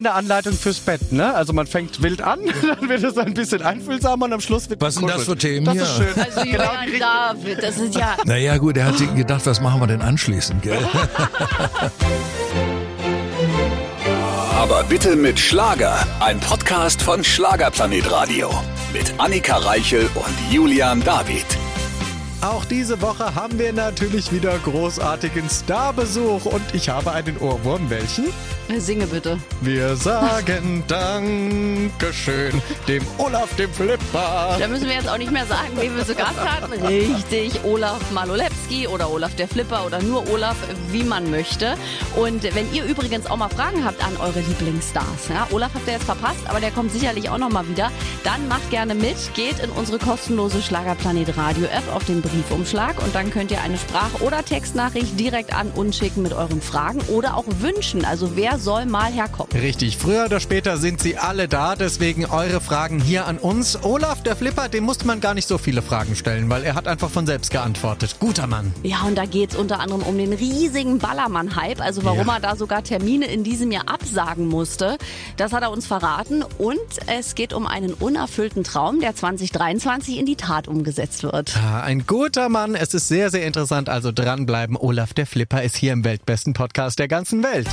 Eine Anleitung fürs Bett, ne? Also man fängt wild an, dann wird es ein bisschen einfühlsamer und am Schluss wird Was sind das für Themen Das hier? ist schön. Also Julian David, das ist ja. Naja, gut, er hat sich gedacht, was machen wir denn anschließend, gell? Aber bitte mit Schlager. Ein Podcast von Schlagerplanet Radio. Mit Annika Reichel und Julian David. Auch diese Woche haben wir natürlich wieder großartigen Starbesuch und ich habe einen Ohrwurm. Welchen? Singe bitte. Wir sagen Dankeschön dem Olaf, dem Flipper. Da müssen wir jetzt auch nicht mehr sagen, wen wir zu Gast hatten. Richtig, Olaf Malolewski oder Olaf der Flipper oder nur Olaf, wie man möchte. Und wenn ihr übrigens auch mal Fragen habt an eure Lieblingsstars, ja, Olaf habt ihr jetzt verpasst, aber der kommt sicherlich auch noch mal wieder, dann macht gerne mit, geht in unsere kostenlose Schlagerplanet Radio App auf den Briefumschlag und dann könnt ihr eine Sprach- oder Textnachricht direkt an uns schicken mit euren Fragen oder auch Wünschen. Also wer soll mal herkommen? Richtig, früher oder später sind sie alle da, deswegen eure Fragen hier an uns. Olaf, der Flipper, dem musste man gar nicht so viele Fragen stellen, weil er hat einfach von selbst geantwortet. Guter Mann. Ja, und da geht's unter anderem um den riesigen Ballermann-Hype, also warum Ja. er da sogar Termine in diesem Jahr absagen musste. Das hat er uns verraten. Und es geht um einen unerfüllten Traum, der 2023 in die Tat umgesetzt wird. Ah, Ein guter Mann. Es ist sehr, sehr interessant. Also dranbleiben. Olaf, der Flipper, ist hier im weltbesten Podcast der ganzen Welt.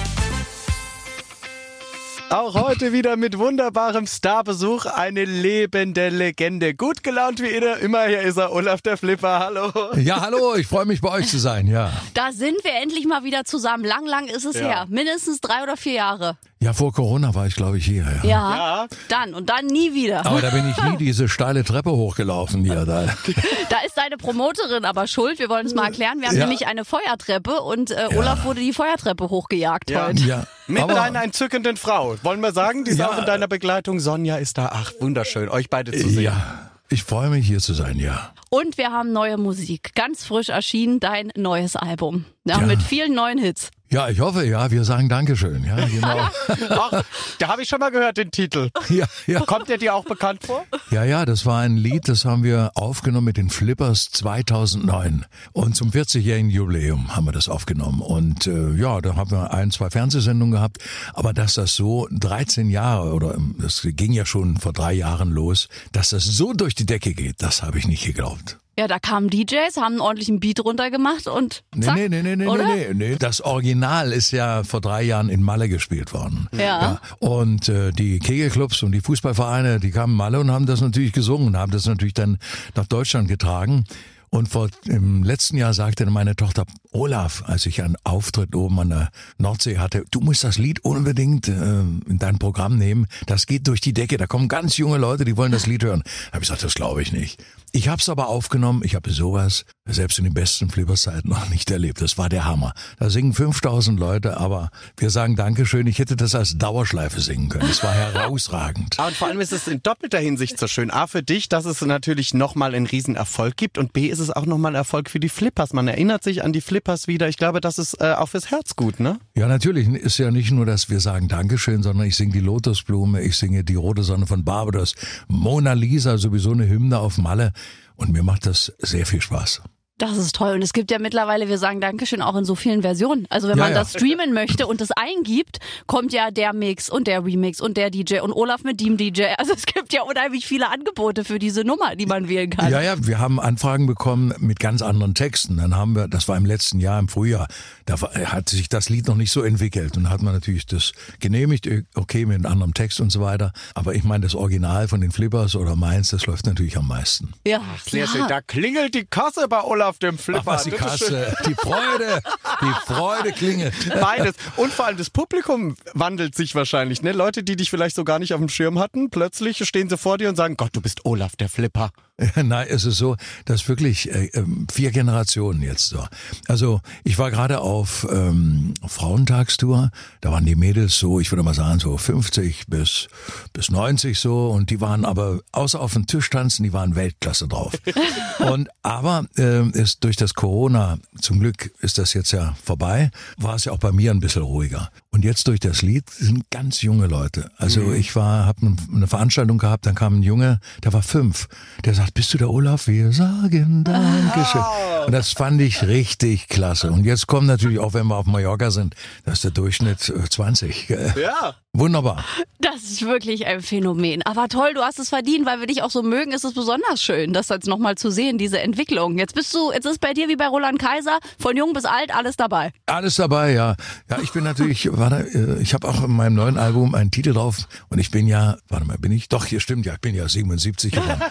Auch heute wieder mit wunderbarem Starbesuch eine lebende Legende. Gut gelaunt wie immer. Immer hier ist er, Olaf der Flipper. Hallo. Ja, hallo, ich freue mich bei euch zu sein, ja. Da sind wir endlich mal wieder zusammen. Lang, lang ist es Ja. her. Mindestens drei oder vier Jahre. Ja, vor Corona war ich, glaube ich, hier, ja. Ja. Ja. Dann und dann nie wieder. Aber da bin ich nie diese steile Treppe hochgelaufen hier. Da. Da ist deine Promoterin aber schuld. Wir wollen es mal erklären. Wir haben Ja. nämlich eine Feuertreppe und äh, Olaf wurde die Feuertreppe hochgejagt Ja. heute. Ja, Mit aber, einer entzückenden Frau. Wollen wir sagen, die ist Ja. auch in deiner Begleitung. Sonja ist da. Ach, wunderschön, euch beide zu sehen. ja, ich freue mich hier zu sein, ja. Und wir haben neue Musik. Ganz frisch erschienen, dein neues Album. Ja, Ja. Mit vielen neuen Hits. Ja, ich hoffe, ja, wir sagen Dankeschön, ja, genau. Ach, da habe ich schon mal gehört, den Titel. ja, ja. Kommt der dir auch bekannt vor? Ja, ja, das war ein Lied, das haben wir aufgenommen mit den Flippers 2009. Und zum 40-jährigen Jubiläum haben wir das aufgenommen. Und äh, ja, da haben wir ein, zwei Fernsehsendungen gehabt. Aber dass das so 13 Jahre, oder ähm, das ging ja schon vor drei Jahren los, dass das so durch die Decke geht, das habe ich nicht geglaubt. Ja, da kamen DJs, haben einen ordentlichen Beat runtergemacht und Nee, zack, nee, nee, nee, nee, oder? nee, nee, nee. Das Original ist ja vor drei Jahren in Malle gespielt worden. Ja. Und äh, die Kegelclubs und die Fußballvereine, die kamen Malle und haben das natürlich gesungen und haben das natürlich dann nach Deutschland getragen. Und vor im letzten Jahr sagte dann meine Tochter Olaf, als ich einen Auftritt oben an der Nordsee hatte, du musst das Lied unbedingt äh, in dein Programm nehmen. Das geht durch die Decke. Da kommen ganz junge Leute, die wollen das Lied hören. Da habe ich gesagt, das glaube ich nicht. Ich habe es aber aufgenommen. Ich habe sowas selbst in den besten Flipperzeiten noch nicht erlebt. Das war der Hammer. Da singen 5000 Leute, aber wir sagen Dankeschön. Ich hätte das als Dauerschleife singen können. Es war herausragend. Und vor allem ist es in doppelter Hinsicht so schön. A für dich, dass es natürlich nochmal einen Riesenerfolg gibt und B ist es auch nochmal Erfolg für die Flippers. Man erinnert sich an die Flippers wieder. Ich glaube, das ist äh, auch fürs Herz gut, ne? Ja, natürlich ist ja nicht nur, dass wir sagen Dankeschön, sondern ich singe die Lotusblume, ich singe die rote Sonne von Barbados, Mona Lisa, sowieso eine Hymne auf Malle. Und mir macht das sehr viel Spaß. Das ist toll. Und es gibt ja mittlerweile, wir sagen Dankeschön, auch in so vielen Versionen. Also wenn Ja, man ja. das streamen möchte und das eingibt, kommt ja der Mix und der Remix und der DJ und Olaf mit dem DJ. Also es gibt ja unheimlich viele Angebote für diese Nummer, die man wählen kann. Ja, ja, wir haben Anfragen bekommen mit ganz anderen Texten. Dann haben wir, das war im letzten Jahr, im Frühjahr, da hat sich das Lied noch nicht so entwickelt. Und dann hat man natürlich das genehmigt, okay, mit einem anderen Text und so weiter. Aber ich meine, das Original von den Flippers oder meins, das läuft natürlich am meisten. Ja, schön. Da klingelt die Kasse bei Olaf dem Flipper. Ach, was die. Kasse, die Freude, die Freude klingelt. Beides. Und vor allem das Publikum wandelt sich wahrscheinlich. Ne? Leute, die dich vielleicht so gar nicht auf dem Schirm hatten, plötzlich stehen sie vor dir und sagen, Gott, du bist Olaf, der Flipper. Nein, es ist so, dass wirklich äh, ähm, vier Generationen jetzt so. Also ich war gerade auf ähm, Frauentagstour, da waren die Mädels so, ich würde mal sagen so 50 bis bis 90 so und die waren aber außer auf dem Tisch tanzen, die waren Weltklasse drauf. und aber ähm, ist durch das Corona zum Glück ist das jetzt ja vorbei, war es ja auch bei mir ein bisschen ruhiger. Und jetzt durch das Lied sind ganz junge Leute. Also ich war, habe eine Veranstaltung gehabt, dann kam ein Junge, der war fünf, der gesagt, bist du der Olaf? Wir sagen Dankeschön. Und das fand ich richtig klasse. Und jetzt kommt natürlich auch, wenn wir auf Mallorca sind, da ist der Durchschnitt äh, 20. gell? Ja. Wunderbar. Das ist wirklich ein Phänomen. Aber toll, du hast es verdient, weil wir dich auch so mögen, ist es besonders schön, das jetzt nochmal zu sehen, diese Entwicklung. Jetzt bist du, jetzt ist bei dir wie bei Roland Kaiser, von jung bis alt, alles dabei. Alles dabei, ja. Ja, ich bin natürlich, warte, äh, ich habe auch in meinem neuen Album einen Titel drauf und ich bin ja, warte mal, bin ich? Doch, hier stimmt ja, ich bin ja 77 geworden.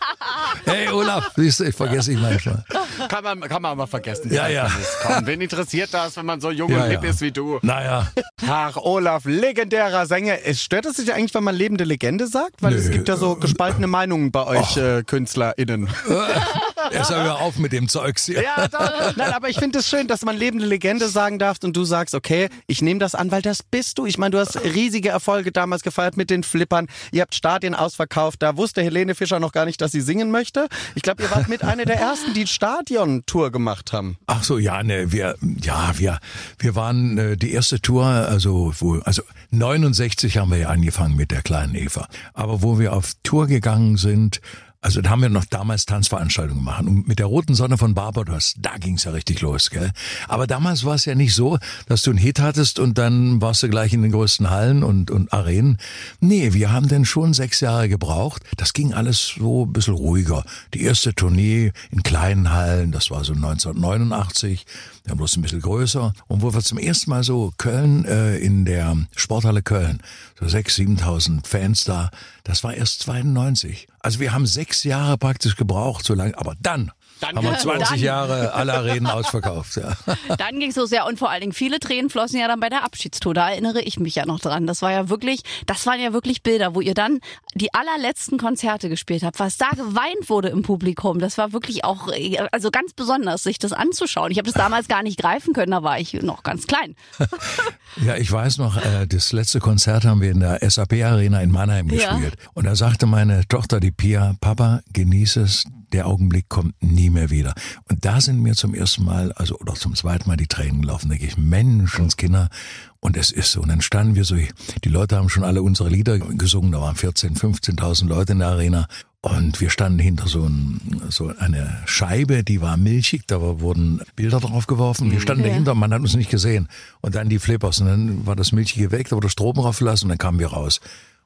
hey Olaf, siehst du, ich vergesse ich manchmal. Kann man, kann man aber vergessen. Ja, ja. Wen interessiert das, wenn man so jung Ja, und hip ja. ist wie du? Naja, Ach, Olaf, legendärer Sänger. Es stört es dich eigentlich, wenn man lebende Legende sagt? Weil es Nö. gibt ja so gespaltene Meinungen bei euch äh, KünstlerInnen. mal hör auf mit dem Zeugs hier. Ja, doch. Nein, aber ich finde es schön, dass man lebende Legende sagen darf und du sagst, okay, ich nehme das an, weil das bist du. Ich meine, du hast riesige Erfolge damals gefeiert mit den Flippern. Ihr habt Stadien ausverkauft. Da wusste Helene Fischer noch gar nicht, dass sie singen möchte. Ich glaube, ihr wart mit einer der ersten, die Stadion-Tour gemacht haben. Ach so, ja, ne, wir, ja, wir, wir waren äh, die erste Tour, also wo, also 69 haben wir ja angefangen mit der kleinen Eva. Aber wo wir auf Tour gegangen sind, also da haben wir noch damals Tanzveranstaltungen gemacht. Und mit der Roten Sonne von Barbados, da ging's ja richtig los, gell? Aber damals war es ja nicht so, dass du einen Hit hattest und dann warst du gleich in den größten Hallen und, und Arenen. Nee, wir haben dann schon sechs Jahre gebraucht. Das ging alles so ein bisschen ruhiger. Die erste Tournee in kleinen Hallen, das war so 1989, dann bloß ein bisschen größer. Und wo wir zum ersten Mal so Köln äh, in der Sporthalle Köln, so 6.000, 7.000 Fans da, das war erst 92. Also wir haben sechs Jahre praktisch gebraucht, so lange. Aber dann, Dann haben wir geht's 20 los. Jahre alle Arenen ausverkauft. Ja. Dann ging es so sehr und vor allen Dingen viele Tränen flossen ja dann bei der Abschiedstour. Da erinnere ich mich ja noch dran. Das war ja wirklich, das waren ja wirklich Bilder, wo ihr dann die allerletzten Konzerte gespielt habt. Was da geweint wurde im Publikum, das war wirklich auch, also ganz besonders, sich das anzuschauen. Ich habe das damals gar nicht greifen können, da war ich noch ganz klein. Ja, ich weiß noch, äh, das letzte Konzert haben wir in der SAP Arena in Mannheim Ja. gespielt. Und da sagte meine Tochter, die Pia, Papa, genieße es, der Augenblick kommt nie mehr wieder. Und da sind mir zum ersten Mal, also oder zum zweiten Mal die Tränen gelaufen. Da denke ich, Menschenskinder. Und es ist so. Und dann standen wir so, die Leute haben schon alle unsere Lieder gesungen, da waren 14.000, 15.000 Leute in der Arena. Und wir standen hinter so, ein, so eine Scheibe, die war milchig, da wurden Bilder drauf geworfen. Wir standen Ja. dahinter, man hat uns nicht gesehen. Und dann die Flippers und dann war das Milchige weg, da wurde Strom draufgelassen und dann kamen wir raus.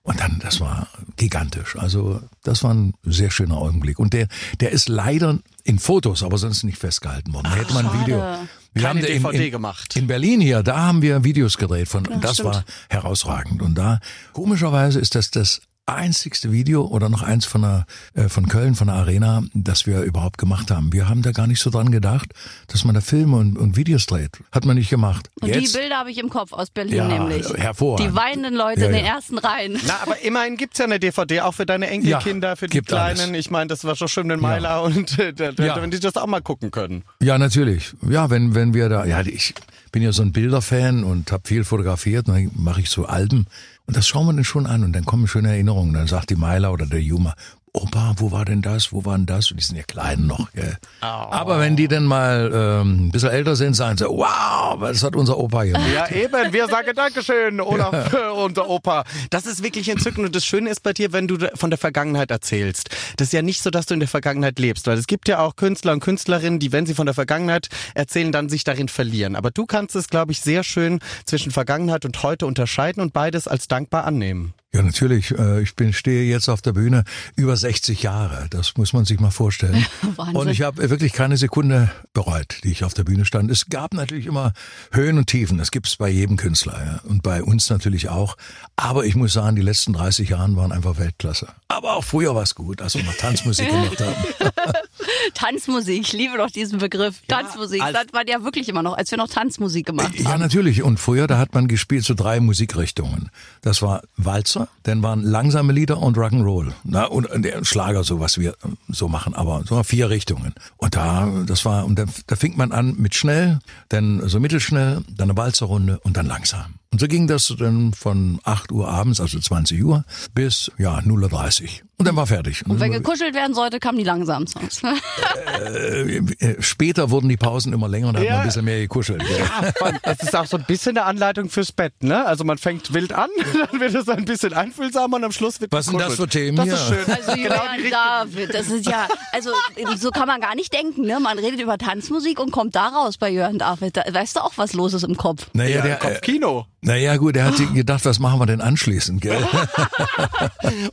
Und dann, das war gigantisch. Also das war ein sehr schöner Augenblick. Und der, der ist leider in Fotos, aber sonst nicht festgehalten worden. Da hätte man ein Video. Wir Keine haben in, DVD in, gemacht. In Berlin hier, da haben wir Videos gedreht von, und das stimmt. war herausragend. Und da, komischerweise ist das das einzigste Video oder noch eins von der, äh, von Köln, von der Arena, das wir überhaupt gemacht haben. Wir haben da gar nicht so dran gedacht, dass man da Filme und, und Videos dreht. Hat man nicht gemacht. Und Jetzt, die Bilder habe ich im Kopf aus Berlin Ja, nämlich. hervorragend. Die weinenden Leute Ja, in den ja. ersten Reihen. Na, aber immerhin gibt's ja eine DVD, auch für deine Enkelkinder, Ja, für die gibt Kleinen. alles. Ich meine, das war schon schön in Meiler und äh, da, da, Ja. wenn die das auch mal gucken können. Ja, natürlich. Ja, wenn, wenn wir da, ja, ich bin ja so ein Bilderfan und habe viel fotografiert und dann mache ich so Alben. Und das schauen wir dann schon an und dann kommen schöne Erinnerungen. Dann sagt die Meiler oder der Juma, Opa, wo war denn das? Wo war denn das? Und die sind ja klein noch. Gell? Aber wenn die dann mal ähm, ein bisschen älter sind, sagen sie, wow, das hat unser Opa gemacht. Ja, eben. Wir sagen Dankeschön, Olaf, unser Opa. Das ist wirklich entzückend. Und das Schöne ist bei dir, wenn du von der Vergangenheit erzählst. Das ist ja nicht so, dass du in der Vergangenheit lebst. Weil es gibt ja auch Künstler und Künstlerinnen, die, wenn sie von der Vergangenheit erzählen, dann sich darin verlieren. Aber du kannst es, glaube ich, sehr schön zwischen Vergangenheit und heute unterscheiden und beides als dankbar annehmen. Ja, natürlich. Äh, Ich bin stehe jetzt auf der Bühne über 60 Jahre. Das muss man sich mal vorstellen. Wahnsinn. Und ich habe wirklich keine Sekunde bereut, die ich auf der Bühne stand. Es gab natürlich immer Höhen und Tiefen. Das gibt's bei jedem Künstler ja. und bei uns natürlich auch. Aber ich muss sagen, die letzten 30 Jahre waren einfach Weltklasse. Aber auch früher war es gut, als wir noch Tanzmusik gemacht haben. Tanzmusik, ich liebe doch diesen Begriff. Tanzmusik, als- das war ja wirklich immer noch, als wir noch Tanzmusik gemacht Ja, haben. natürlich. Und früher, da hat man gespielt so drei Musikrichtungen. Das war Walzer, dann waren langsame Lieder und Rock'n'Roll. Na, und, der Schlager, so was wir äh, so machen, aber so vier Richtungen. Und da, das war, und da, da fing man an mit schnell, dann so mittelschnell, dann eine Walzerrunde und dann langsam. Und so ging das dann von 8 Uhr abends, also 20 Uhr, bis ja 0.30 Uhr. Und dann war fertig. Und wenn gekuschelt werden sollte, kamen die langsamen Songs. äh, äh, später wurden die Pausen immer länger und da hat man ein bisschen mehr gekuschelt. Ja, das ist auch so ein bisschen eine Anleitung fürs Bett, ne? Also man fängt wild an, dann wird es ein bisschen einfühlsamer und am Schluss wird Was sind das für Themen Das hier? ist schön. Also Julian David, das ist ja, also so kann man gar nicht denken, ne? Man redet über Tanzmusik und kommt da raus bei Jörn David. Da weißt du auch, was los ist im Kopf. Naja, Ja, der, äh, Kopfkino. Naja gut, er hat sich gedacht, was machen wir denn anschließend, gell?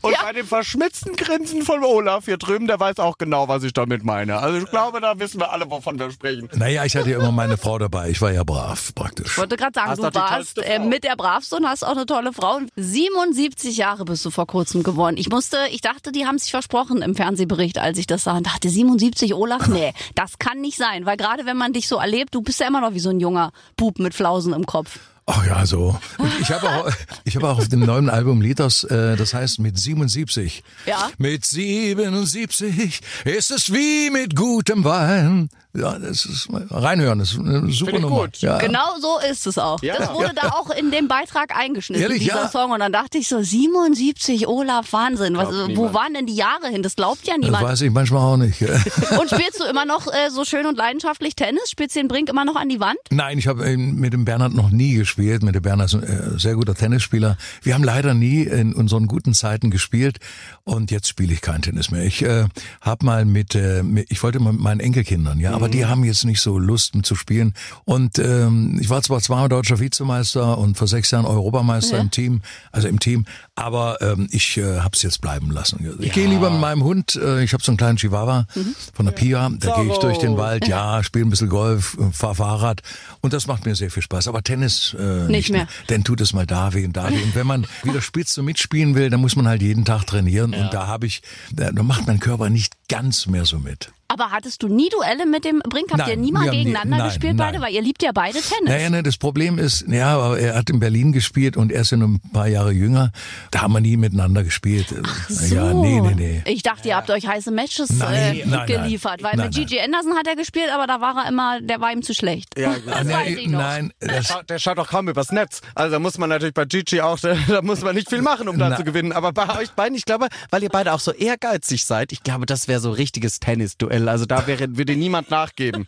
Und bei dem verschmitzten Grinsen von Olaf hier drüben, der weiß auch genau, was ich damit meine. Also ich glaube, da wissen wir alle, wovon wir sprechen. naja, ich hatte ja immer meine Frau dabei. Ich war ja brav, praktisch. Ich wollte gerade sagen, Hast du warst äh, mit der Bravste und hast auch eine tolle Frau. 77 Jahre bist du vor kurzem geworden. Ich musste, ich dachte, die haben sich versprochen im Fernsehbericht, als ich das sah und dachte, 77 Olaf? Nee, das kann nicht sein, weil gerade wenn man dich so erlebt, du bist ja immer noch wie so ein junger Bub mit Flausen im Kopf. Ach ja, so. Und ich habe auch, ich habe auch auf dem neuen Album Lied, das, äh, das heißt mit 77. Ja. Mit 77 ist es wie mit gutem Wein. Ja, das ist reinhören, das ist eine super Nummer. gut. Ja. Genau so ist es auch. Ja. Das wurde da auch in dem Beitrag eingeschnitten, Ehrlich, dieser ja. Song. Und dann dachte ich so, 77, Olaf, Wahnsinn. Was, wo niemand. waren denn die Jahre hin? Das glaubt ja Das niemand. weiß ich manchmal auch nicht. Und spielst du immer noch äh, so schön und leidenschaftlich Tennis? Spielst du den Brink immer noch an die Wand? Nein, ich habe mit dem Bernhard noch nie gespielt. Mit dem Bernhard ist ein äh, sehr guter Tennisspieler. Wir haben leider nie in unseren guten Zeiten gespielt und jetzt spiele ich kein Tennis mehr. Ich äh, habe mal mit, äh, ich wollte mal mit meinen Enkelkindern, ja, aber die haben jetzt nicht so Lust mit zu spielen. Und ähm, ich war zwar zweimal deutscher Vizemeister und vor sechs Jahren Europameister Ja. im Team, also im Team, aber ähm, ich äh, habe es jetzt bleiben lassen. Ich gehe lieber mit meinem Hund. Äh, ich habe so einen kleinen Chihuahua von der Pia. Da gehe ich durch den Wald, ja, spiele ein bisschen Golf, fahr Fahrrad und das macht mir sehr viel Spaß. Aber Tennis äh, nicht, mehr. Denn tut es mal da weh und da weh. Und wenn man wieder spitz und mitspielen will, dann muss man halt jeden Tag trainieren. Und da habe ich, da macht mein Körper nicht ganz mehr so mit. Aber hattest du nie Duelle mit dem Brink? Habt Nein, ihr nie mal wir haben nie- gegeneinander nein, gespielt beide? nein. Weil ihr liebt ja beide Tennis. Naja, ne, das Problem ist, ja, aber er hat in Berlin gespielt und er ist ja nur ein paar Jahre jünger. Da haben wir nie miteinander gespielt. so. Ja, nee, nee, nee. Ich dachte, ihr habt euch heiße Matches Nein, äh, nein, geliefert. Weil nein, mit. Gigi Anderson hat er gespielt, aber da war er immer, der war ihm zu schlecht. Ja, gut. das Ah, weiß nee, ich noch. nein, das, Schaut- Der schaut doch kaum übers Netz. Also da muss man natürlich bei Gigi auch, da muss man nicht viel machen, um da Na. zu gewinnen. Aber bei euch beiden, ich glaube, weil ihr beide auch so ehrgeizig seid, ich glaube, das wäre so richtiges Tennisduell. Also da wäre, würde niemand nachgeben.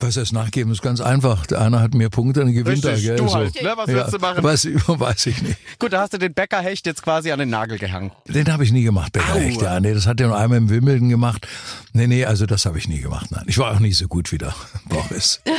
was heißt nachgeben, ist ganz einfach. Der eine hat mehr Punkte, dann gewinnt Richtig, er. Gell? du so. halt, ne? Was willst du machen? Weiß, ich- weiß ich nicht. Gut, da hast du den Bäckerhecht jetzt quasi an den Nagel gehangen. Den habe ich nie gemacht, Bäckerhecht. Ja, nee, das hat er nur einmal im Wimbledon gemacht. Nee, nee, also das habe ich nie gemacht. Nein, ich war auch nie so gut wie der Boris.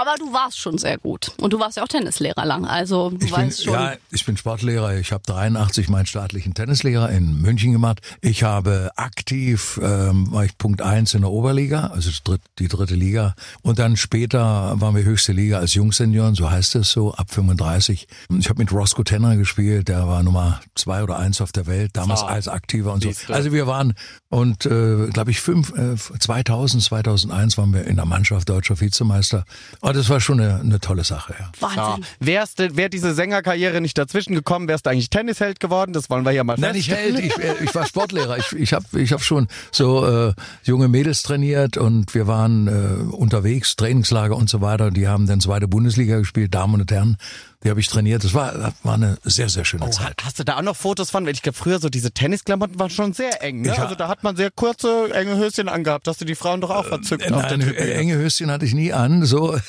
Aber du warst schon sehr gut. Und du warst ja auch Tennislehrer lang. Also du Ich bin, weißt schon. ja, ich bin Sportlehrer. Ich habe 83 meinen staatlichen Tennislehrer in München gemacht. Ich habe aktiv, ähm, war ich Punkt eins in der Oberliga, also die dritt- die dritte Liga. Und dann später waren wir höchste Liga als Jungsenioren, so heißt es so, ab 35. Ich habe mit Roscoe Tenner gespielt, der war Nummer zwei oder eins auf der Welt, damals Ah, als Aktiver und so. siehste. Also wir waren, und äh, glaube ich, fünf, äh, 2000, 2001 waren wir in der Mannschaft deutscher Vizemeister. Und das war schon eine, eine tolle Sache, ja. Ja. Wahnsinn. Wärst du, wär diese Sängerkarriere nicht dazwischen gekommen, wärst du eigentlich Tennisheld geworden? Das wollen wir hier mal Nein, ich feststellen. Held, ich, äh, ich war Sportlehrer. Ich, ich habe ich hab schon so äh, junge Mädels trainiert und wir waren äh, unterwegs, Trainingslager und so weiter. Die haben dann zweite Bundesliga gespielt, Damen und Herren. Die habe ich trainiert. Das war, war eine sehr, sehr schöne Oh, Zeit. hast du da auch noch Fotos von? Weil ich glaube, früher so diese Tennisklamotten waren schon sehr eng. Ne? Also da hat man sehr kurze, enge Höschen angehabt. Hast du die Frauen doch auch verzückt der Nein, äh, enge Höschen hatte ich nie an. So,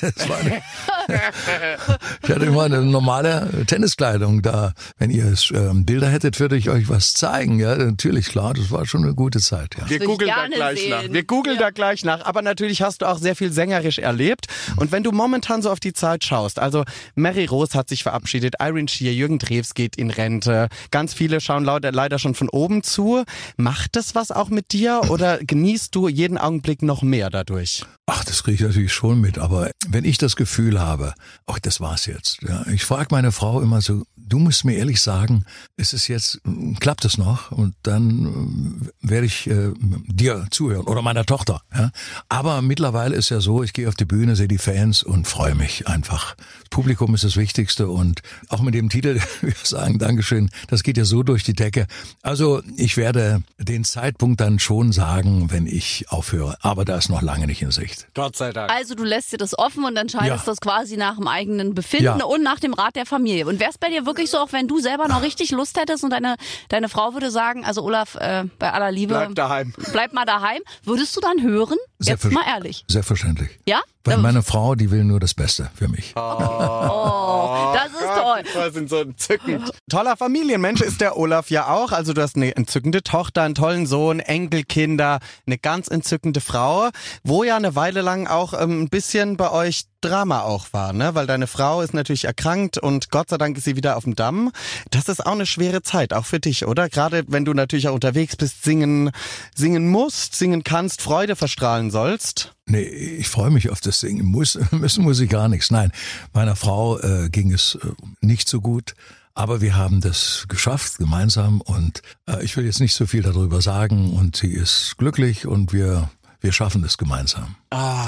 ich hatte immer eine normale Tenniskleidung da. Wenn ihr ähm, Bilder hättet, würde ich euch was zeigen. Ja, natürlich, klar, das war schon eine gute Zeit. Ja. Wir googeln da gleich sehen. nach. Wir googeln Ja. da gleich nach. Aber natürlich hast du auch sehr viel sängerisch erlebt. Und wenn du momentan so auf die Zeit schaust, also Mary Rose hat sich verabschiedet, Irene Shear, Jürgen Drews geht in Rente. Ganz viele schauen leider schon von oben zu. Macht das was auch mit dir oder genießt du jeden Augenblick noch mehr dadurch? Ach, das kriege ich natürlich schon mit, aber wenn ich das Gefühl habe, ach, das war's jetzt. Ja, ich frage meine Frau immer so, du musst mir ehrlich sagen, ist es jetzt, m, klappt es noch? Und dann ähm, werde ich äh, dir zuhören oder meiner Tochter. Ja? Aber mittlerweile ist ja so, ich gehe auf die Bühne, sehe die Fans und freue mich einfach. Das Publikum ist das Wichtigste und auch mit dem Titel, wir sagen Dankeschön, das geht ja so durch die Decke. Also ich werde den Zeitpunkt dann schon sagen, wenn ich aufhöre, aber da ist noch lange nicht in Sicht. Gott sei Dank. Also du lässt dir das offen. und entscheidest Ja. das quasi nach dem eigenen Befinden Ja. und nach dem Rat der Familie. Und wäre es bei dir wirklich so, auch wenn du selber noch richtig Lust hättest und deine, deine Frau würde sagen, also Olaf, äh, bei aller Liebe, Bleib daheim. bleib mal daheim, würdest du dann hören? Jetzt Selbstver- mal ehrlich. Selbstverständlich. Ja? Weil meine Frau, die will nur das Beste für mich. Oh, das ist toll. Das sind so entzückend. Toller Familienmensch ist der Olaf ja auch. Also du hast eine entzückende Tochter, einen tollen Sohn, Enkelkinder, eine ganz entzückende Frau, wo ja eine Weile lang auch ähm, ein bisschen bei euch Drama auch war, ne? Weil deine Frau ist natürlich erkrankt und Gott sei Dank ist sie wieder auf dem Damm. Das ist auch eine schwere Zeit, auch für dich, oder? Gerade wenn du natürlich auch unterwegs bist, singen, singen musst, singen kannst, Freude verstrahlen sollst. Nee, ich freue mich auf das Singen. Muss, müssen muss ich gar nichts. Nein, meiner Frau äh, ging es äh, nicht so gut. Aber wir haben das geschafft gemeinsam und äh, ich will jetzt nicht so viel darüber sagen und sie ist glücklich und wir, wir schaffen das gemeinsam.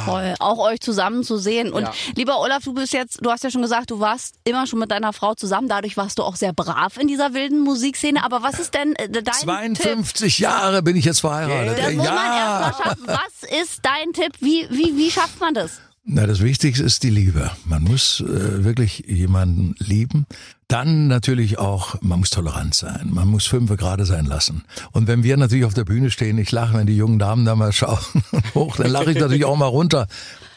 Toll, auch euch zusammen zu sehen. Und Ja. lieber Olaf, du bist jetzt, du hast ja schon gesagt, du warst immer schon mit deiner Frau zusammen. Dadurch warst du auch sehr brav in dieser wilden Musikszene. Aber was ist denn äh, dein Tipp? 52 Jahre bin ich jetzt verheiratet. Das muss man ja. erst mal schaffen. Was ist dein Tipp? Wie, wie, wie schafft man das? Na, das Wichtigste ist die Liebe. Man muss äh, wirklich jemanden lieben. Dann natürlich auch, man muss tolerant sein. Man muss fünfe gerade sein lassen. Und wenn wir natürlich auf der Bühne stehen, ich lache, wenn die jungen Damen da mal schauen hoch, dann lache ich natürlich auch mal runter.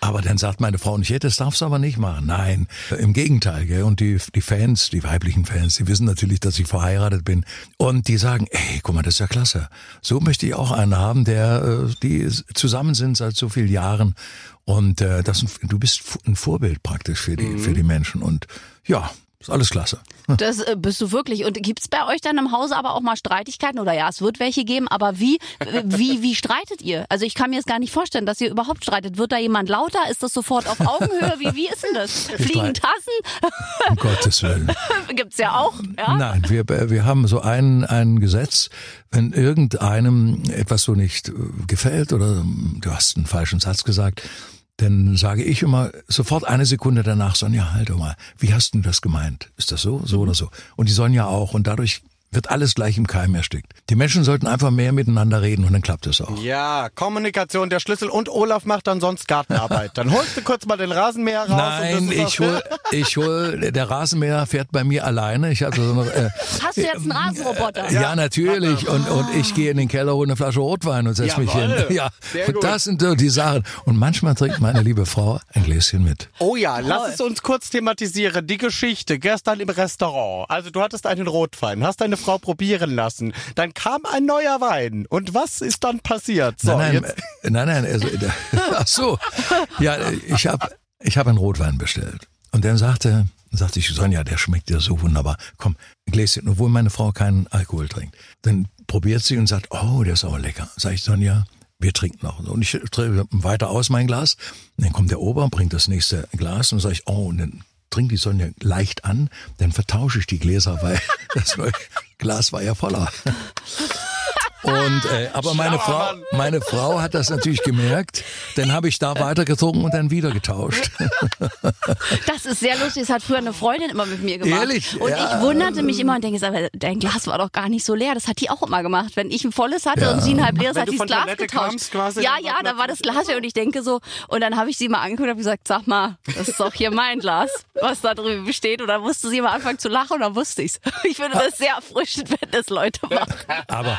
Aber dann sagt meine Frau nicht, das darfst du aber nicht machen. Nein, im Gegenteil. Gell? Und die, die Fans, die weiblichen Fans, die wissen natürlich, dass ich verheiratet bin. Und die sagen, ey, guck mal, das ist ja klasse. So möchte ich auch einen haben, der, äh, die zusammen sind seit so vielen Jahren. Und äh, das, du bist ein Vorbild praktisch für die, für die Menschen. Und ja, ist alles klasse. Das äh, bist du wirklich. Und gibt's bei euch dann im Hause aber auch mal Streitigkeiten? Oder ja, es wird welche geben, aber wie, wie, wie streitet ihr? Also ich kann mir jetzt gar nicht vorstellen, dass ihr überhaupt streitet. Wird da jemand lauter? Ist das sofort auf Augenhöhe? Wie, wie ist denn das? Fliegen Tassen? Um Gottes Willen. Gibt's ja auch. Ja? Nein, wir, wir haben so ein, ein Gesetz, wenn irgendeinem etwas so nicht äh, gefällt oder du hast einen falschen Satz gesagt, dann sage ich immer sofort eine Sekunde danach, Sonja, halt doch mal, wie hast du das gemeint? Ist das so, so oder so? Und die Sonja auch und dadurch wird alles gleich im Keim erstickt. Die Menschen sollten einfach mehr miteinander reden und dann klappt es auch. Ja, Kommunikation der Schlüssel und Olaf macht dann sonst Gartenarbeit. Dann holst du kurz mal den Rasenmäher raus. Nein, und das ist ich hol, ich hol, der Rasenmäher fährt bei mir alleine. Ich hatte so eine, äh, Hast du jetzt einen Rasenroboter? Ja, natürlich. Und, und ich gehe in den Keller, hole eine Flasche Rotwein und setz mich hin. Ja, Sehr und gut. das sind so die Sachen. Und manchmal trinkt meine liebe Frau ein Gläschen mit. Oh ja, lass es uns kurz thematisieren. Die Geschichte gestern im Restaurant. Also du hattest einen Rotwein, hast deine Frau probieren lassen. Dann kam ein neuer Wein. Und was ist dann passiert? So, nein, nein, äh, nein, nein, also, äh, ach so. Ja, äh, ich habe ich hab einen Rotwein bestellt. Und dann sagte, sagte ich, Sonja, der schmeckt dir so wunderbar. Komm, ein Gläschen, obwohl meine Frau keinen Alkohol trinkt. Dann probiert sie und sagt, oh, der ist aber lecker. Sag ich, Sonja, wir trinken noch. Und ich trinke weiter aus mein Glas. Und dann kommt der Ober, bringt das nächste Glas und sage ich, oh, und dann trinkt die Sonja leicht an, dann vertausche ich die Gläser, weil das Glas war ja voller. Und äh, aber meine Frau, meine Frau hat das natürlich gemerkt. Dann habe ich da weiter getrunken und dann wieder getauscht. Das ist sehr lustig. Das hat früher eine Freundin immer mit mir gemacht. Ehrlich? Und Ja. ich wunderte mich immer und denke, aber dein Glas war doch gar nicht so leer. Das hat die auch immer gemacht. Wenn ich ein volles hatte Ja. und sie ein halb leeres, hat sie das Glas Toilette getauscht. kamst quasi, ja, ja, da war das Glas leer und ich denke so, und dann habe ich sie mal angeguckt und habe gesagt, sag mal, das ist doch hier mein Glas, was da drüben steht. Und dann musste sie immer anfangen zu lachen und dann wusste ich's. Ich finde das sehr erfrischend, wenn das Leute machen. Aber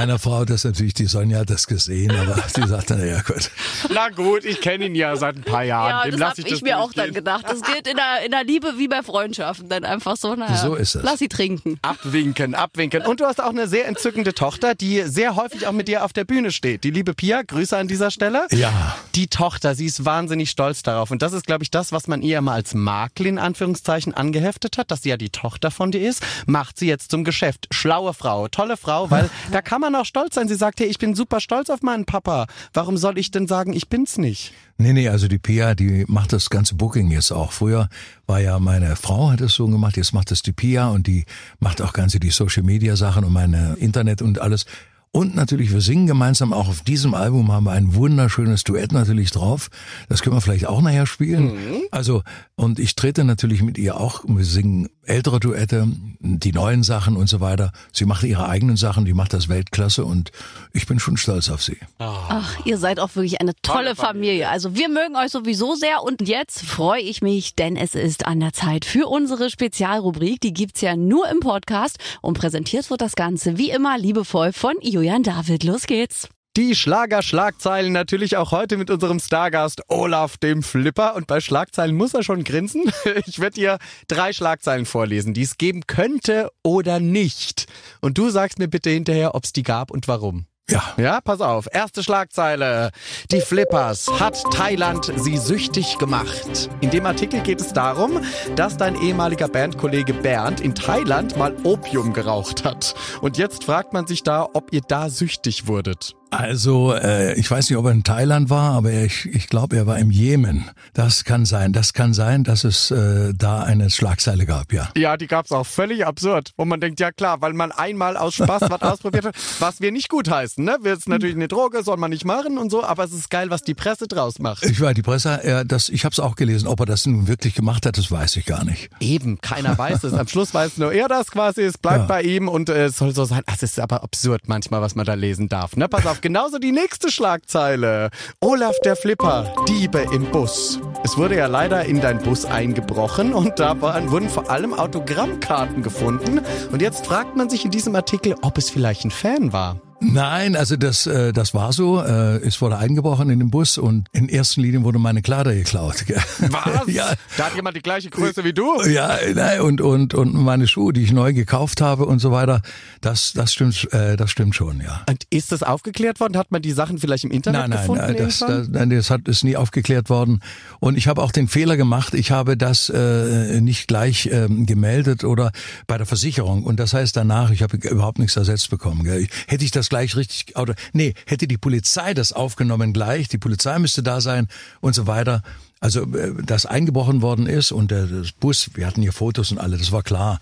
meiner Frau hat das natürlich, die Sonja hat das gesehen, aber sie sagte, na ja gut. Na gut, ich kenne ihn ja seit ein paar Jahren. Ja, Dem das habe ich ich, mir auch dann gedacht. Das gilt in der, in der Liebe wie bei Freundschaften. Dann einfach so, naja, So ist es. lass sie trinken. Abwinken, abwinken. Und du hast auch eine sehr entzückende Tochter, die sehr häufig auch mit dir auf der Bühne steht. Die liebe Pia, Grüße an dieser Stelle. Ja. Die Tochter, sie ist wahnsinnig stolz darauf. Und das ist, glaube ich, das, was man ihr immer als Makel in Anführungszeichen angeheftet hat, dass sie ja die Tochter von dir ist, macht sie jetzt zum Geschäft. Schlaue Frau, tolle Frau, weil da kann man auch stolz sein. Sie sagt, hey, ich bin super stolz auf meinen Papa. Warum soll ich denn sagen, ich bin's nicht? Nee, nee, also die Pia, die macht das ganze Booking jetzt auch. Früher war ja meine Frau hat es so gemacht, jetzt macht das die Pia und die macht auch ganze die Social Media Sachen und meine Internet und alles. Und natürlich, wir singen gemeinsam auch auf diesem Album haben wir ein wunderschönes Duett natürlich drauf. Das können wir vielleicht auch nachher spielen. Also, und ich trete natürlich mit ihr auch, wir singen ältere Duette, die neuen Sachen und so weiter. Sie macht ihre eigenen Sachen, die macht das Weltklasse und ich bin schon stolz auf sie. Ach, ihr seid auch wirklich eine tolle, Familie. Also wir mögen euch sowieso sehr und jetzt freue ich mich, denn es ist an der Zeit für unsere Spezialrubrik. Die gibt's ja nur im Podcast und präsentiert wird das Ganze wie immer liebevoll von Julian David. Los geht's. Die Schlager-Schlagzeilen natürlich auch heute mit unserem Stargast Olaf dem Flipper. Und bei Schlagzeilen muss er schon grinsen. Ich werde dir drei Schlagzeilen vorlesen, die es geben könnte oder nicht. Und du sagst mir bitte hinterher, ob es die gab und warum. Ja. Ja, pass auf. Erste Schlagzeile. Die Flippers hat Thailand sie süchtig gemacht. In dem Artikel geht es darum, dass dein ehemaliger Bandkollege Bernd in Thailand mal Opium geraucht hat. Und jetzt fragt man sich da, ob ihr da süchtig wurdet. Also, äh, ich weiß nicht, ob er in Thailand war, aber ich, ich glaube, er war im Jemen. Das kann sein. Das kann sein, dass es äh, da eine Schlagzeile gab, ja. Ja, die gab's auch völlig absurd, wo man denkt, ja klar, weil man einmal aus Spaß was ausprobiert hat, was wir nicht gut heißen, ne? Wir ist natürlich eine Droge, soll man nicht machen und so, aber es ist geil, was die Presse draus macht. Ich weiß, die Presse, er, das, ich habe es auch gelesen. Ob er das nun wirklich gemacht hat, das weiß ich gar nicht. Eben, keiner weiß es. Am Schluss weiß nur er das quasi, es bleibt Ja. bei ihm und äh, es soll so sein. Es ist aber absurd manchmal, was man da lesen darf. Ne? Pass auf, genauso die nächste Schlagzeile. Olaf der Flipper, Diebe im Bus. Es wurde ja leider in dein Bus eingebrochen und da waren, wurden vor allem Autogrammkarten gefunden. Und jetzt fragt man sich in diesem Artikel, ob es vielleicht ein Fan war. Nein, also das, äh, das war so. Äh, es wurde eingebrochen in den Bus und in erster Linie wurde meine Kleider geklaut. gell. Was? ja, Da hat jemand die gleiche Größe wie du? ja, nein, und und und meine Schuhe, die ich neu gekauft habe und so weiter. Das das stimmt, äh, das stimmt schon, ja. Und ist das aufgeklärt worden? Hat man die Sachen vielleicht im Internet Nein, nein, gefunden? nein, das, das, nein, das hat ist nie aufgeklärt worden. Und ich habe auch den Fehler gemacht, ich habe das äh, nicht gleich ähm, gemeldet oder bei der Versicherung. Und das heißt danach, ich habe überhaupt nichts ersetzt bekommen. Gell. Hätte ich das gleich richtig, oder nee, hätte die Polizei das aufgenommen gleich, die Polizei müsste da sein und so weiter. Also, äh, dass eingebrochen worden ist und der Bus, wir hatten hier Fotos und alle, das war klar.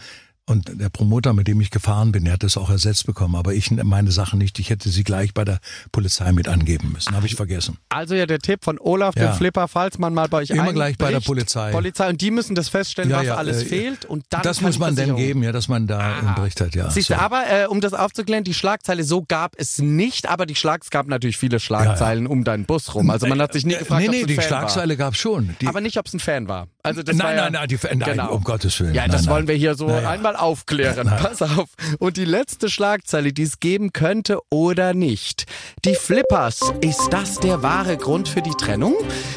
Und der Promoter, mit dem ich gefahren bin, der hat das auch ersetzt bekommen. Aber ich meine Sachen nicht. Ich hätte sie gleich bei der Polizei mit angeben müssen. Habe ich vergessen. Also ja der Tipp von Olaf, dem Ja. Flipper, falls man mal bei euch Immer gleich bei der Polizei. Polizei und die müssen das feststellen, Ja, was ja, alles äh, fehlt und dann das muss die man dann Versicherung- geben, ja, dass man da einen Bericht hat, ja. Siehst so. du, aber äh, um das aufzuklären, die Schlagzeile so gab es nicht, aber die Schlag es gab natürlich viele Schlagzeilen um deinen Bus rum. Also man hat sich nie gefragt, nee, ob nee, es ein die Fan Schlagzeile gab schon. Die, war. Aber nicht, ob es ein Fan war. Also das nein, ja, nein, nein, die, nein, Genau. um Gottes Willen. Ja, nein, das nein. wollen wir hier so Naja. einmal aufklären. Pass auf. Und die letzte Schlagzeile, die es geben könnte oder nicht. Die Flippers, ist das der wahre Grund für die Trennung?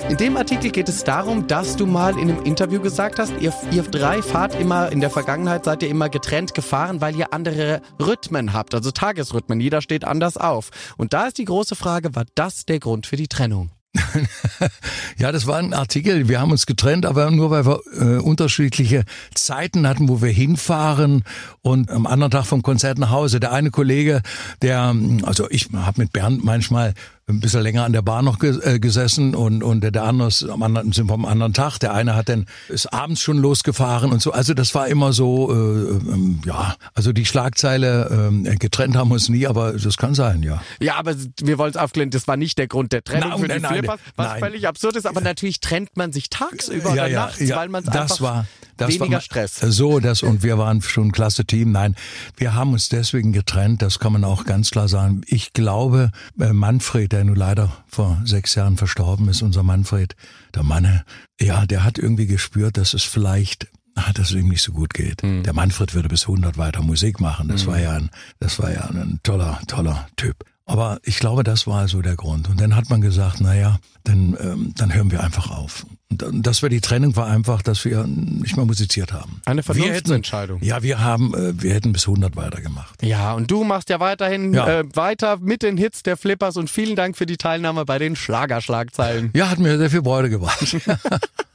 In dem Artikel geht es darum, dass du mal in einem Interview gesagt hast, ihr, ihr drei fahrt immer, in der Vergangenheit seid ihr immer getrennt gefahren, weil ihr andere Rhythmen habt, also Tagesrhythmen. Jeder steht anders auf. Und da ist die große Frage, war das der Grund für die Trennung? Ja, das war ein Artikel. Wir haben uns getrennt, aber nur weil wir äh, unterschiedliche Zeiten hatten, wo wir hinfahren und am anderen Tag vom Konzert nach Hause. Der eine Kollege, der, also ich habe mit Bernd manchmal ein bisschen länger an der Bahn noch äh, gesessen und und der andere ist am anderen sind vom anderen Tag. Der eine hat dann ist abends schon losgefahren und so. Also das war immer so, äh, ähm, ja. Also die Schlagzeile äh, getrennt haben wir uns nie, aber das kann sein, ja. Ja, aber wir wollen es aufklären, das war nicht der Grund der Trennung Nein, für die nein, Flippers, was nein. völlig absurd ist, aber natürlich trennt man sich tagsüber oder nachts, weil man es das einfach war, das weniger war, Stress. So, das und wir waren schon ein klasse Team. Nein, wir haben uns deswegen getrennt. Das kann man auch ganz klar sagen. Ich glaube, äh, Manfred, der nun leider vor sechs Jahren verstorben ist, unser Manfred, der Manne, ja, der hat irgendwie gespürt, dass es vielleicht ah, dass es ihm nicht so gut geht. Hm. Der Manfred würde bis 100 weiter Musik machen. Das war ja ein, das war ja ein toller, toller Typ. Aber ich glaube, das war so der Grund. Und dann hat man gesagt, na ja, dann, ähm, dann hören wir einfach auf. Das war die Trennung, war einfach, dass wir nicht mehr musiziert haben. Eine Wir hätten- Vernunftsentscheidung. Ja, wir haben, äh, wir hätten bis 100 weitergemacht. Ja, und du machst ja weiterhin Ja. Äh, weiter mit den Hits der Flippers und vielen Dank für die Teilnahme bei den Schlagerschlagzeilen. Ja, hat mir sehr viel Freude gebracht.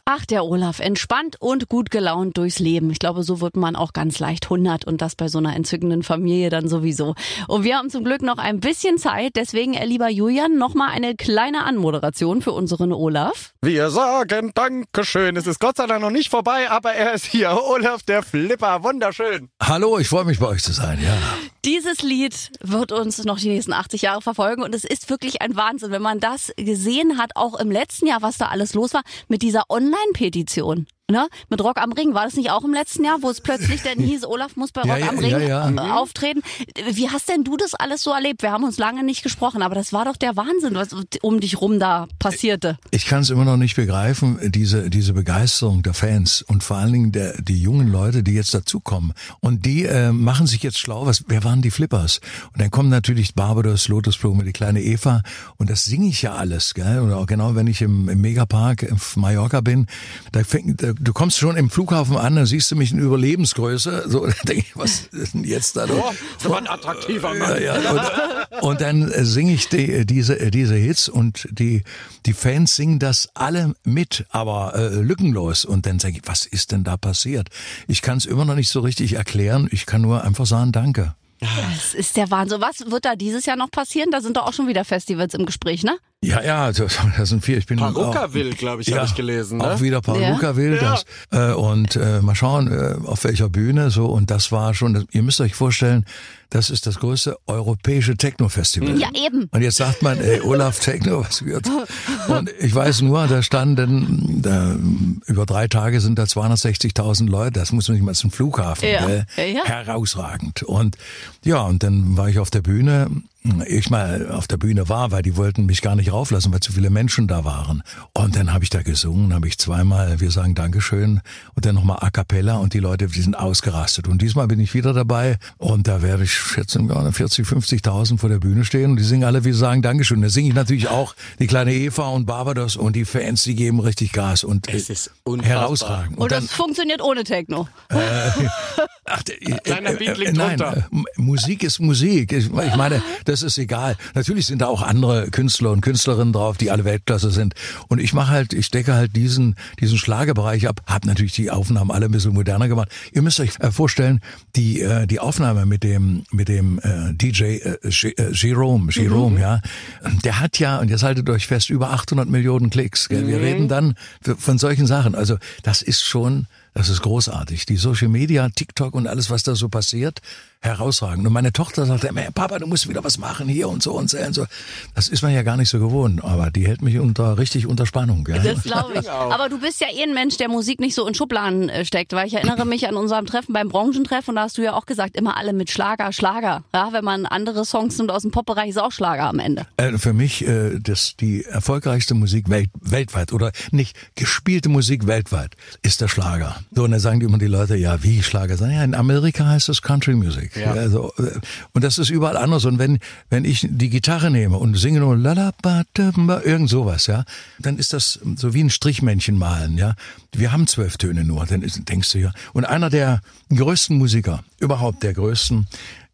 Ach, der Olaf, entspannt und gut gelaunt durchs Leben. Ich glaube, so wird man auch ganz leicht 100 und das bei so einer entzückenden Familie dann sowieso. Und wir haben zum Glück noch ein bisschen Zeit, deswegen, äh, lieber Julian, nochmal eine kleine Anmoderation für unseren Olaf. Wir sagen Dankeschön. Es ist Gott sei Dank noch nicht vorbei, aber er ist hier. Olaf der Flipper, wunderschön. Hallo, ich freue mich bei euch zu sein, ja. Dieses Lied wird uns noch die nächsten 80 Jahre verfolgen und es ist wirklich ein Wahnsinn, wenn man das gesehen hat, auch im letzten Jahr, was da alles los war mit dieser Online-Petition. Ne? Mit Rock am Ring. War das nicht auch im letzten Jahr, wo es plötzlich denn hieß, Olaf muss bei Rock Ja, am Ring ja, äh, auftreten? Wie hast denn du das alles so erlebt? Wir haben uns lange nicht gesprochen, aber das war doch der Wahnsinn, was um dich rum da passierte. Ich kann es immer noch nicht begreifen, diese, diese Begeisterung der Fans und vor allen Dingen der, die jungen Leute, die jetzt dazukommen. Und die äh, machen sich jetzt schlau, was, wer waren die Flippers? Und dann kommen natürlich Barbados, Lotusblume, die kleine Eva und das singe ich ja alles. Gell? Und auch genau, wenn ich im, im Megapark auf Mallorca bin, da fängt, da, du kommst schon im Flughafen an, dann siehst du mich in Überlebensgröße. So, da denke ich, was ist denn jetzt da? Oh, so ein attraktiver Mann. Ja, ja, und, und dann äh, singe ich die, diese, äh, diese Hits und die, die Fans singen das alle mit, aber äh, lückenlos. Und dann sage ich, was ist denn da passiert? Ich kann es immer noch nicht so richtig erklären. Ich kann nur einfach sagen, danke. Das ist der Wahnsinn. Was wird da dieses Jahr noch passieren? Da sind doch auch schon wieder Festivals im Gespräch, ne? Ja, ja, das, das sind vier. Ich bin Paruka will, glaube ich, ja, habe ich gelesen. Ne? Auch wieder Paruka will Ja. das. Äh, und äh, mal schauen, äh, auf welcher Bühne so. Und das war schon, das, ihr müsst euch vorstellen, das ist das größte europäische Techno-Festival. Ja, eben. Und jetzt sagt man, ey, Olaf Techno, was wird? Und ich weiß nur, da standen, da, über drei Tage sind da 260.000 Leute, das muss man nicht mal zum Flughafen, Ja. Ja, ja. herausragend. Und ja, und dann war ich auf der Bühne, ich mal auf der Bühne war, weil die wollten mich gar nicht rauflassen, weil zu viele Menschen da waren. Und dann habe ich da gesungen, habe ich zweimal, wir sagen Dankeschön und dann nochmal A Cappella und die Leute, die sind ausgerastet. Und diesmal bin ich wieder dabei und da werde ich schätzen, ja, 40, 50.000 vor der Bühne stehen und die singen alle, wir sagen Dankeschön. Da singe ich natürlich auch die kleine Eva und Barbados und die Fans, die geben richtig Gas und Es äh, ist unfassbar. herausragend. Und das funktioniert ohne Techno. Ach, der- äh, Kleiner Beat liegt nein, äh, Musik ist Musik. Ich, ich meine, das ist egal. Natürlich sind da auch andere Künstler und Künstlerinnen drauf, die alle Weltklasse sind. Und ich mache halt, ich decke halt diesen diesen Schlagerbereich ab. Hab natürlich die Aufnahmen alle ein bisschen moderner gemacht. Ihr müsst euch äh, vorstellen, die äh, die Aufnahme mit dem mit dem äh, DJ äh, äh, Jerome, Jerome, ja, der hat ja und jetzt haltet euch fest über 800 Millionen Klicks. Gell? Wir reden dann von solchen Sachen. Also das ist schon das ist großartig. Die Social Media, TikTok und alles, was da so passiert, herausragend. Und meine Tochter sagte immer, Papa, du musst wieder was machen hier und so und so und so. Das ist man ja gar nicht so gewohnt, aber die hält mich unter richtig unter Spannung. Gell? Das glaube ich. Aber du bist ja eh ein Mensch, der Musik nicht so in Schubladen äh, steckt, weil ich erinnere mich an unserem Treffen beim Branchentreffen und da hast du ja auch gesagt, immer alle mit Schlager, Schlager. Ja, wenn man andere Songs nimmt aus dem Popbereich, ist auch Schlager am Ende. Äh, für mich äh, das die erfolgreichste Musik welt, weltweit oder nicht gespielte Musik weltweit ist der Schlager. So und dann sagen die immer die Leute, ja wie Schlager? Sagen, ja in Amerika heißt es Country Music. Ja. Also, und das ist überall anders. Und wenn wenn ich die Gitarre nehme und singe nur la la ba da ba, irgend sowas, ja, dann ist das so wie ein Strichmännchen malen, ja. Wir haben zwölf Töne nur. Dann ist, denkst du ja. Und einer der größten Musiker überhaupt der größten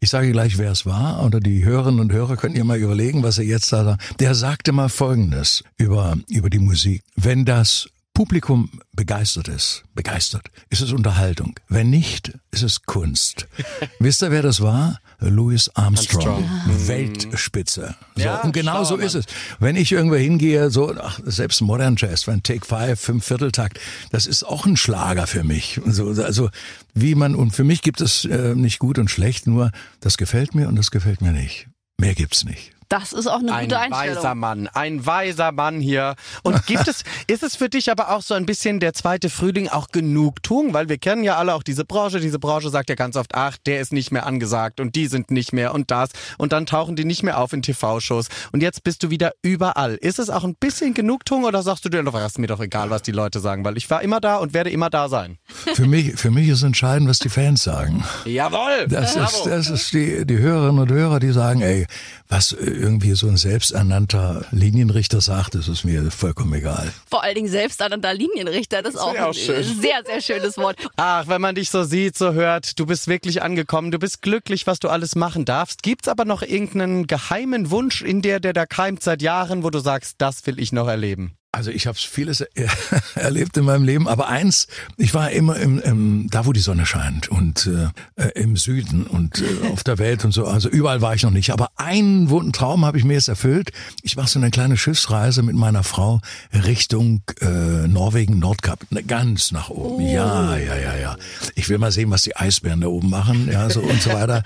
ich sage gleich, wer es war, oder die Hörerinnen und Hörer können ihr mal überlegen, was er jetzt da sagt. Der sagte mal Folgendes über, über die Musik. Wenn das Publikum begeistert ist, begeistert, ist es Unterhaltung. Wenn nicht, ist es Kunst. Wisst ihr, wer das war? Louis Armstrong. Weltspitze. So, Ja, und genau so ist es. Wenn ich irgendwo hingehe, so, ach, selbst Modern Jazz, wenn Take Five, fünf Vierteltakt, das ist auch ein Schlager für mich. So, also, wie man, und für mich gibt es äh, nicht gut und schlecht, nur das gefällt mir und das gefällt mir nicht. Mehr gibt's nicht. Das ist auch eine Ein gute Einstellung. weiser Mann, ein weiser Mann hier. Und gibt es, ist es für dich aber auch so ein bisschen der zweite Frühling auch Genugtuung? Weil wir kennen ja alle auch diese Branche. Diese Branche sagt ja ganz oft, ach, der ist nicht mehr angesagt und die sind nicht mehr und das. Und dann tauchen die nicht mehr auf in TV-Shows. Und jetzt bist du wieder überall. Ist es auch ein bisschen Genugtuung oder sagst du dir, doch, ist mir doch egal, was die Leute sagen? Weil ich war immer da und werde immer da sein. Für mich, für mich ist entscheidend, was die Fans sagen. Jawohl! Das ist, das ist die, die Hörerinnen und Hörer, die sagen, ey, was irgendwie so ein selbsternannter Linienrichter sagt, das ist mir vollkommen egal. Vor allen Dingen selbsternannter Linienrichter, das ist auch Sehr ein schön. sehr, sehr schönes Wort. Ach, wenn man dich so sieht, so hört, du bist wirklich angekommen, du bist glücklich, was du alles machen darfst. Gibt's aber noch irgendeinen geheimen Wunsch in dir, der da keimt seit Jahren, wo du sagst, das will ich noch erleben? Also ich habe vieles er erlebt in meinem Leben, aber eins, ich war immer im, im da, wo die Sonne scheint und äh, äh, im Süden und äh, auf der Welt und so. Also überall war ich noch nicht. Aber einen wunden Traum habe ich mir jetzt erfüllt. Ich mache so eine kleine Schiffsreise mit meiner Frau Richtung äh, Norwegen, Nordkap, ne, ganz nach oben. Ja, ja, ja, ja. Ich will mal sehen, was die Eisbären da oben machen, ja, so und so weiter.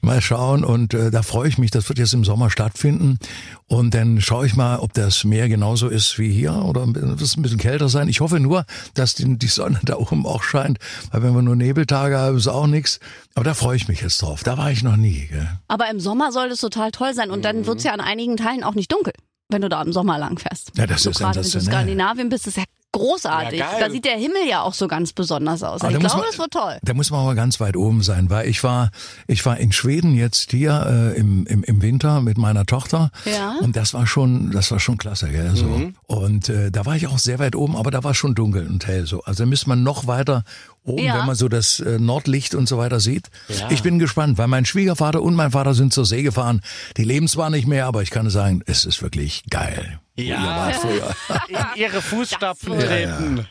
Mal schauen und äh, da freue ich mich. Das wird jetzt im Sommer stattfinden und dann schaue ich mal, ob das Meer genauso ist wie hier hier oder wird es ein bisschen kälter sein. Ich hoffe nur, dass die, die Sonne da oben auch scheint, weil wenn wir nur Nebeltage haben, ist auch nichts. Aber da freue ich mich jetzt drauf. Da war ich noch nie. Gell? Aber im Sommer soll es total toll sein und dann wird's ja an einigen Teilen auch nicht dunkel, wenn du da im Sommer lang fährst. Ja, das so ist gerade wenn du in sensationell. Skandinavien bist, ist ja großartig. Ja, da sieht der Himmel ja auch so ganz besonders aus. Aber ich glaube, man- das wird toll. Da muss man aber ganz weit oben sein, weil ich war, ich war in Schweden jetzt hier äh, im, im, im Winter mit meiner Tochter. Ja. Und das war schon, das war schon klasse, gell? So. Mhm. Und äh, da war ich auch sehr weit oben, aber da war schon dunkel und hell. So. Also da müsste man noch weiter oben, Ja. wenn man so das äh, Nordlicht und so weiter sieht. Ich bin gespannt, weil mein Schwiegervater und mein Vater sind zur See gefahren. Die leben zwar nicht mehr, aber ich kann sagen, es ist wirklich geil. Ja. In ihre Fußstapfen Das- treten.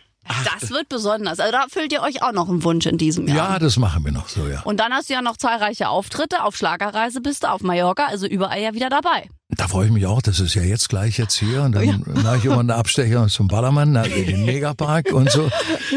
Das wird besonders. Also da erfüllt ihr euch auch noch einen Wunsch in diesem Jahr. Ja, das machen wir noch so, ja. Und dann hast du ja noch zahlreiche Auftritte. Auf Schlagerreise bist du, auf Mallorca, also überall ja wieder dabei. Da freue ich mich auch, das ist ja jetzt gleich jetzt hier und dann mache ich immer einen Abstecher zum Ballermann, in den Megapark und so.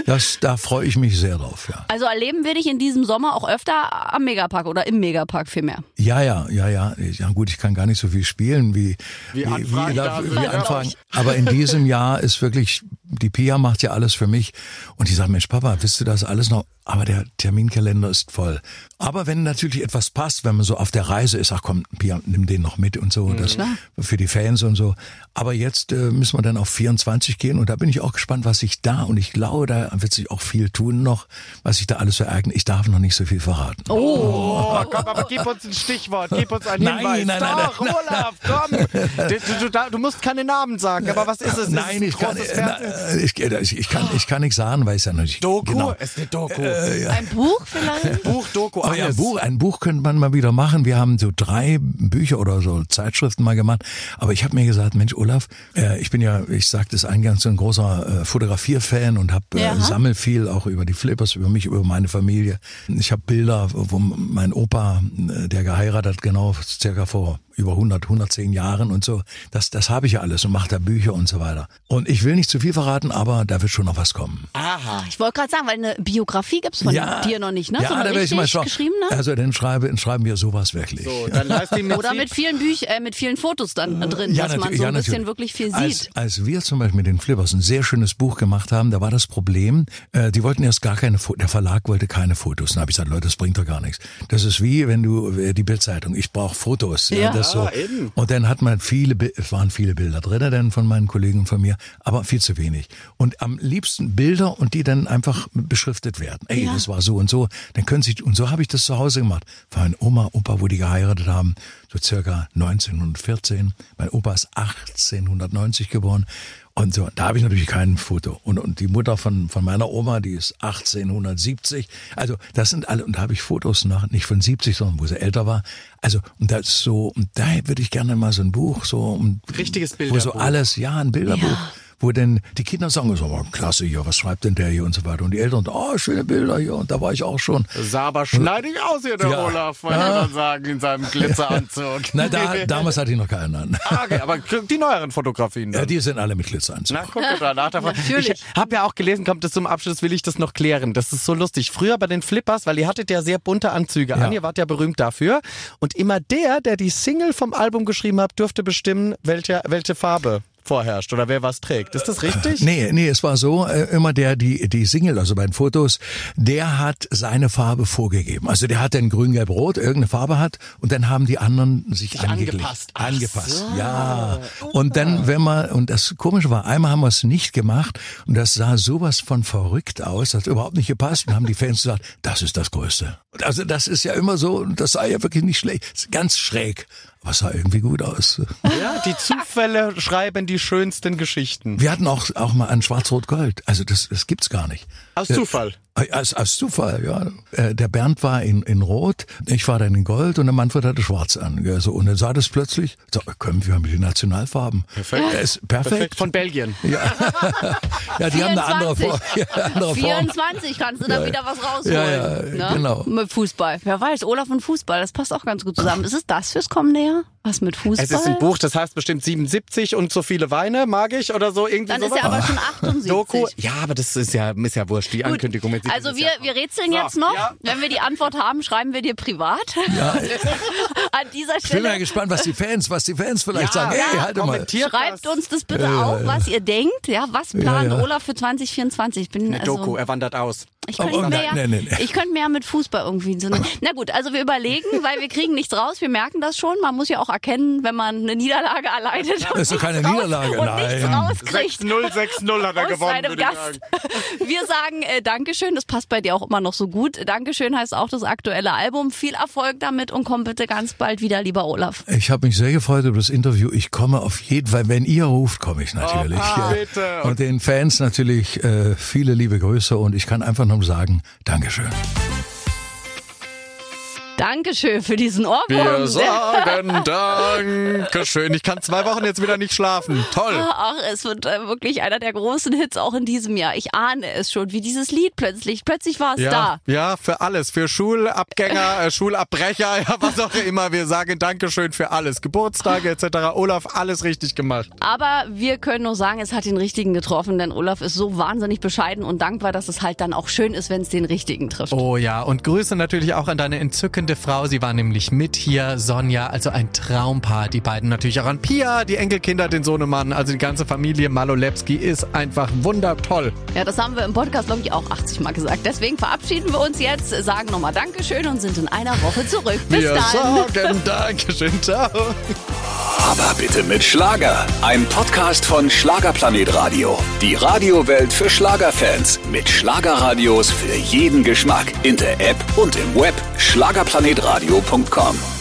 Das, da freue ich mich sehr drauf, ja. Also erleben wir dich in diesem Sommer auch öfter am Megapark oder im Megapark vielmehr. Ja, ja, ja, ja. Ja gut, ich kann gar nicht so viel spielen wie, Wie Anfragen da wie, sind, wie ja. Anfragen. Aber in diesem Jahr ist wirklich, die Pia macht ja alles für mich. Und die sagt, Mensch, Papa, wisst du das alles noch? Aber der Terminkalender ist voll. Aber wenn natürlich etwas passt, wenn man so auf der Reise ist, ach komm, Pia, nimm den noch mit und so, das für die Fans und so. Aber jetzt äh, müssen wir dann auf 24 gehen und da bin ich auch gespannt, was sich da und ich glaube, da wird sich auch viel tun noch, was sich da alles so ereignet. Ich darf noch nicht so viel verraten. Oh, komm, aber gib uns ein Stichwort, gib uns einen Nein, Hinweis. nein, nein, Doch, Olaf, komm. Du, du, du, musst keine Namen sagen, aber was ist es? Ist Nein, es ich kann, äh, na, ich, äh, ich, ich kann, ich kann nichts sagen, weil es ja noch nicht Doku? Genau. Es ist eine Doku. Ein Buch vielleicht? Buch, Doku, Aber ja, ein alles. Buch, ein Buch könnte man mal wieder machen. Wir haben so drei Bücher oder so Zeitschriften mal gemacht. Aber ich habe mir gesagt, Mensch, Olaf, äh, ich bin ja, ich sagte es eingangs, so ein großer äh, Fotografierfan und habe äh, Ja. sammel viel auch über die Flippers, über mich, über meine Familie. Ich habe Bilder, wo mein Opa, äh, der geheiratet hat, genau circa vor über 100, 110 Jahren und so. Das, das habe ich ja alles und mache da Bücher und so weiter. Und ich will nicht zu viel verraten, aber da wird schon noch was kommen. Aha. Ich wollte gerade sagen, weil eine Biografie gibt's von dir noch nicht, ne? Ja, so da werde ich mal schauen. geschriebene? Also dann schreibe, schreiben wir sowas wirklich. So, mit Oder mit vielen Büch äh, mit vielen Fotos dann drin, Ja, dass man so ja, ein bisschen natürlich. wirklich viel als, sieht. Als wir zum Beispiel mit den Flippers ein sehr schönes Buch gemacht haben, da war das Problem, äh, die wollten erst gar keine Fotos, der Verlag wollte keine Fotos. Dann habe ich gesagt, Leute, das bringt doch gar nichts. Das ist wie, wenn du, äh, die Bildzeitung, ich brauche Fotos. Ja. das so. Eben. Und dann hat man viele, es waren viele Bilder drin, dann von meinen Kollegen und von mir, aber viel zu wenig. Und am liebsten Bilder und die dann einfach beschriftet werden. Ey, Ja. das war so und so. Dann können sie, und so habe ich das zu Hause gemacht. Für meine Oma, Opa, wo die geheiratet haben, so circa 1914. Mein Opa ist 1890 geboren. Und so, da habe ich natürlich kein Foto. Und, und die Mutter von, von meiner Oma, die ist 1870. Also, das sind alle, und da habe ich Fotos noch, nicht von 70, sondern wo sie älter war. Also, und das ist so, und da würde ich gerne mal so ein Buch, so, und, Richtiges Wo so Bilderbuch. alles, ja, ein Bilderbuch. Ja. Wo denn die Kinder sagen, so, oh, klasse hier, was schreibt denn der hier und so weiter. Und die Eltern, oh, schöne Bilder hier, und da war ich auch schon. Sah aber schneidig aus hier, der Ja. Olaf, wollte Ja. man sagen, in seinem Glitzeranzug. Na, da, damals hatte ich noch keinen an. Ah, okay, aber die neueren Fotografien Ja, dann. die sind alle mit Glitzeranzug. Na, guck mal nach davon. Natürlich. Ich habe ja auch gelesen, kommt das zum Abschluss, will ich das noch klären. Das ist so lustig. Früher bei den Flippers, weil ihr hattet ja sehr bunte Anzüge Ja. an, ihr wart ja berühmt dafür. Und immer der, der die Single vom Album geschrieben hat, dürfte bestimmen, welche, welche Farbe vorherrscht oder wer was trägt. Ist das richtig? Nee, nee, es war so, äh, immer der, die, die Single, also bei den Fotos, der hat seine Farbe vorgegeben. Also der hat dann grün, gelb, rot, irgendeine Farbe hat und dann haben die anderen sich angeglichen. angepasst. Angepasst, ja. Und dann, wenn man, und das Komische war, einmal haben wir es nicht gemacht und das sah sowas von verrückt aus, das hat überhaupt nicht gepasst und haben die Fans gesagt, das ist das Größte. Also das ist ja immer so, und das sah ja wirklich nicht schlecht, ganz schräg, aber es sah irgendwie gut aus. Ja, die Zufälle schreiben die schönsten Geschichten. Wir hatten auch, auch mal ein Schwarz-Rot-Gold. Also das, das gibt's gar nicht. Aus Äh, Zufall. Als, als Zufall, ja. Äh, Der Bernd war in, in Rot, ich war dann in Gold und der Manfred hatte Schwarz an. Ja, so, und dann sah das plötzlich, so, können wir mit den Nationalfarben. Perfekt. Ja, ist perfekt. Perfekt. Von Belgien. Ja, die haben eine andere, 24. Form, ja, andere Form. 24 kannst du da wieder was rausholen. Ja, ja, ne? genau. Mit Fußball. Wer weiß, Olaf und Fußball, das passt auch ganz gut zusammen. Ist es das fürs kommende Jahr? Was mit Fußball? Es ist ein Buch, das heißt bestimmt 77 und so viele Weine, mag ich oder so irgendwie Dann ist sowas. er aber schon 78. Doku. Ja, aber das ist ja, ist ja wurscht, die Gut. Ankündigung mit Also wir, wir rätseln So, jetzt noch. ja. Wenn wir die Antwort haben, schreiben wir dir privat. an dieser Ich bin mal Stelle gespannt, was die Fans, was die Fans vielleicht Ja, sagen. Hey, ja, halt mal. kommentiert schreibt das. uns das bitte Ja, ja, auf, ja. was ihr denkt. Ja, was plant Ja, ja. Olaf für 2024? Ich bin Eine also, Doku, er wandert aus. Ich könnte Oh, oh, ja, nein, nein, nein. ich mir ja mit Fußball irgendwie so eine, Na gut, also wir überlegen, weil wir kriegen nichts raus. Wir merken das schon. Man muss ja auch erkennen, wenn man eine Niederlage erleidet. Das ist doch keine Niederlage, und nein. nichts rauskriegt. 6-0, 6-0 hat er gewonnen, würde Gast. sagen. Wir sagen äh, Dankeschön, das passt bei dir auch immer noch so gut. Dankeschön heißt auch das aktuelle Album. Viel Erfolg damit und komm bitte ganz bald wieder, lieber Olaf. Ich habe mich sehr gefreut über das Interview. Ich komme auf jeden Fall, wenn ihr ruft, komme ich natürlich. Ah, Ja. bitte. Und den Fans natürlich äh, viele liebe Grüße und ich kann einfach nur sagen, Dankeschön. Dankeschön für diesen Ohrwurm. Wir sagen Dankeschön. Ich kann zwei Wochen jetzt wieder nicht schlafen. Toll. Ach, es wird äh, wirklich einer der großen Hits auch in diesem Jahr. Ich ahne es schon, wie dieses Lied plötzlich. Plötzlich war es Ja, da. ja, für alles. Für Schulabgänger, äh, Schulabbrecher, ja, was auch immer. Wir sagen Dankeschön für alles. Geburtstage etc. Olaf, alles richtig gemacht. Aber wir können nur sagen, es hat den richtigen getroffen, denn Olaf ist so wahnsinnig bescheiden und dankbar, dass es halt dann auch schön ist, wenn es den richtigen trifft. Oh ja, und Grüße natürlich auch an deine entzückende Frau. Sie war nämlich mit hier, Sonja, also ein Traumpaar. Die beiden natürlich auch an Pia, die Enkelkinder, den Sohnemann, also die ganze Familie Malolepski ist einfach wundertoll. Ja, das haben wir im Podcast, glaube ich, auch 80 Mal gesagt. Deswegen verabschieden wir uns jetzt, sagen nochmal Dankeschön und sind in einer Woche zurück. Bis Wir dann. sagen Dankeschön. Ciao. Aber bitte mit Schlager. Ein Podcast von Schlagerplanet Radio. Die Radiowelt für Schlagerfans. Mit Schlagerradios für jeden Geschmack. In der App und im Web. Schlagerplanetradio.com.